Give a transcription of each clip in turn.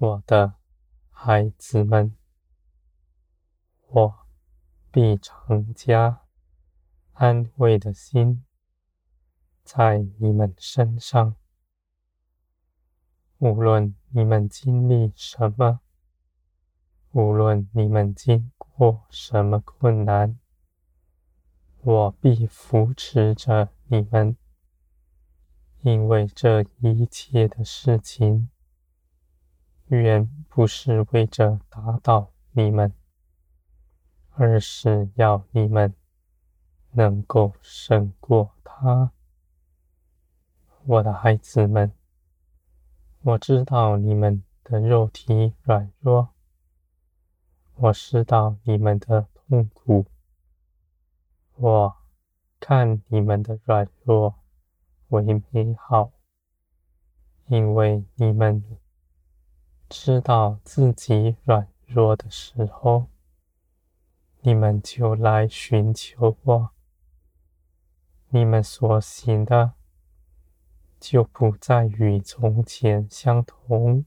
我的孩子们，我必常加安慰的心在你们身上。无论你们经历什么，无论你们经过什么困难，我必扶持着你们，因为这一切的事情，原不是为着打倒你们，而是要你们能够胜过他。我的孩子们。我知道你们的肉体软弱，我知道你们的痛苦，我看你们的软弱为美好，因为你们知道自己软弱的时候，你们就来寻求我，你们所行的。就不再与从前相同。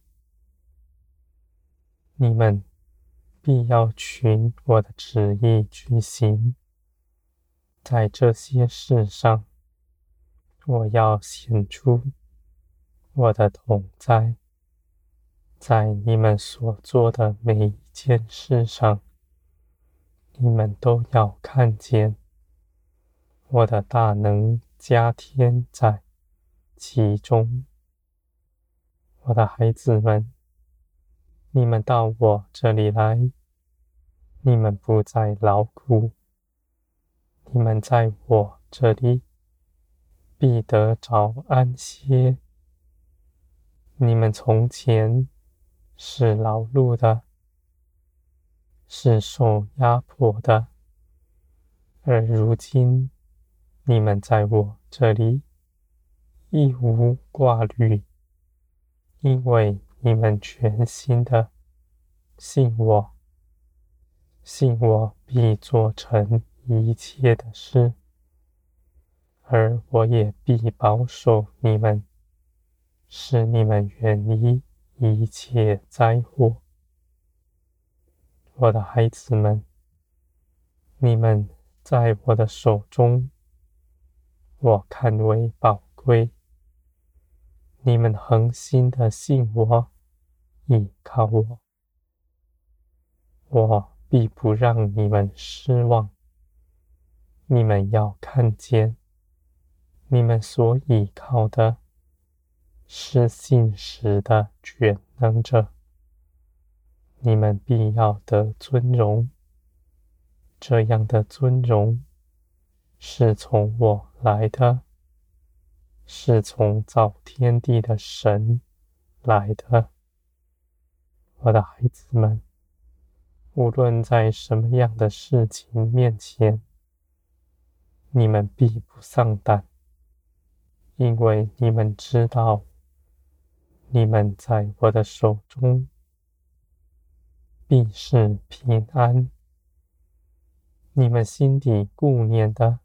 你们必要循我的旨意去行，在这些事上，我要显出我的同在，在你们所做的每一件事上，你们都要看见我的大能加添在。其中，我的孩子们，你们到我这里来，你们不再劳苦，你们在我这里必得着安歇。你们从前是劳碌的，是受压迫的，而如今你们在我这里。亦无挂虑，因为你们全心的信我，信我必做成一切的事，而我也必保守你们，使你们远离一切灾祸。我的孩子们，你们在我的手中，我看为宝贵。你们恒心的信我，倚靠我，我必不让你们失望。你们要看见，你们所倚靠的是信实的全能者，你们必要得尊荣。这样的尊荣是从我来的。是从造天地的神来的，我的孩子们，无论在什么样的事情面前，你们必不丧胆，因为你们知道，你们在我的手中必是平安。你们心底顾念的。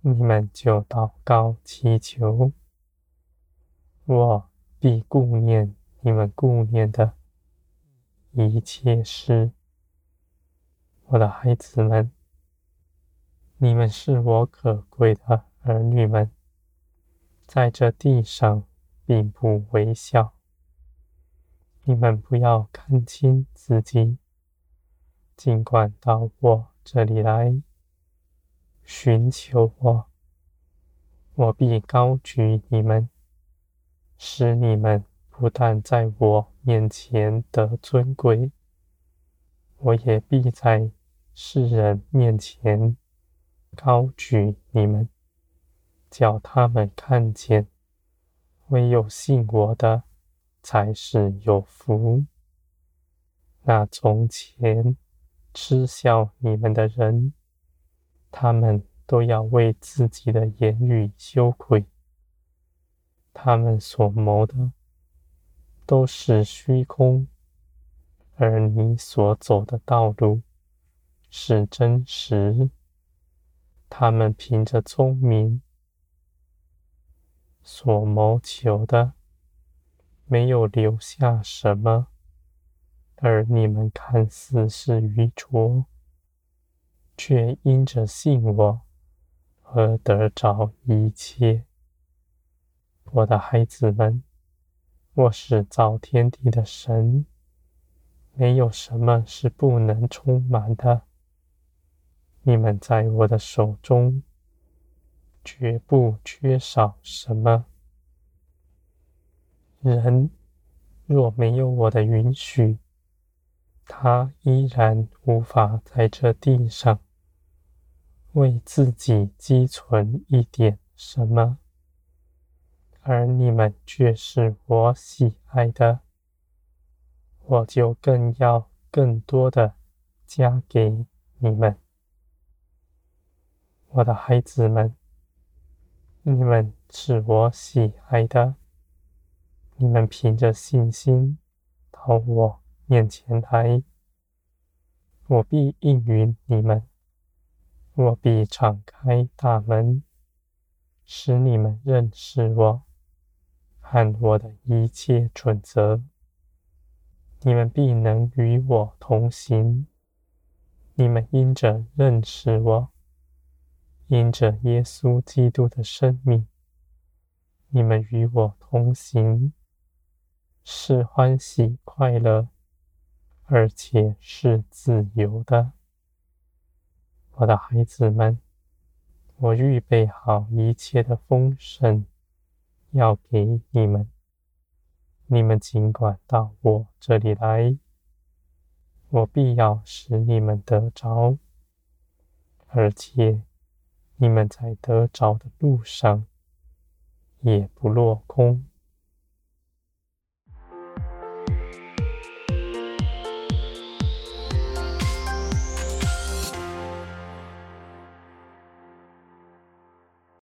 你们就祷告祈求，我必顾念你们顾念的一切事。我的孩子们，你们是我可贵的儿女们，在这地上并不微小。你们不要看轻自己，尽管到我这里来。寻求我，我必高举你们，使你们不但在我面前得尊贵，我也必在世人面前高举你们，叫他们看见，唯有信我的才是有福。那从前嗤笑你们的人，他们都要为自己的言语羞愧。他们所谋的都是虚空，而你所走的道路是真实。他们凭着聪明所谋求的，没有留下什么，而你们看似是愚拙，却因着信我而得着一切。我的孩子们，我是造天地的神，没有什么是不能充满的。你们在我的手中，绝不缺少什么。人若没有我的允许，他依然无法在这地上为自己积存一点什么，而你们却是我喜爱的，我就更要更多的加给你们。我的孩子们，你们是我喜爱的，你们凭着信心到我面前来，我必应允你们，我必敞开大门，使你们认识我。和我的一切准则，你们必能与我同行，你们因着认识我。因着耶稣基督的生命，你们与我同行，是欢喜快乐，而且是自由的。我的孩子们，我预备好一切的丰盛，要给你们。你们尽管到我这里来，我必要使你们得着，而且。你们在得着的路上，也不落空。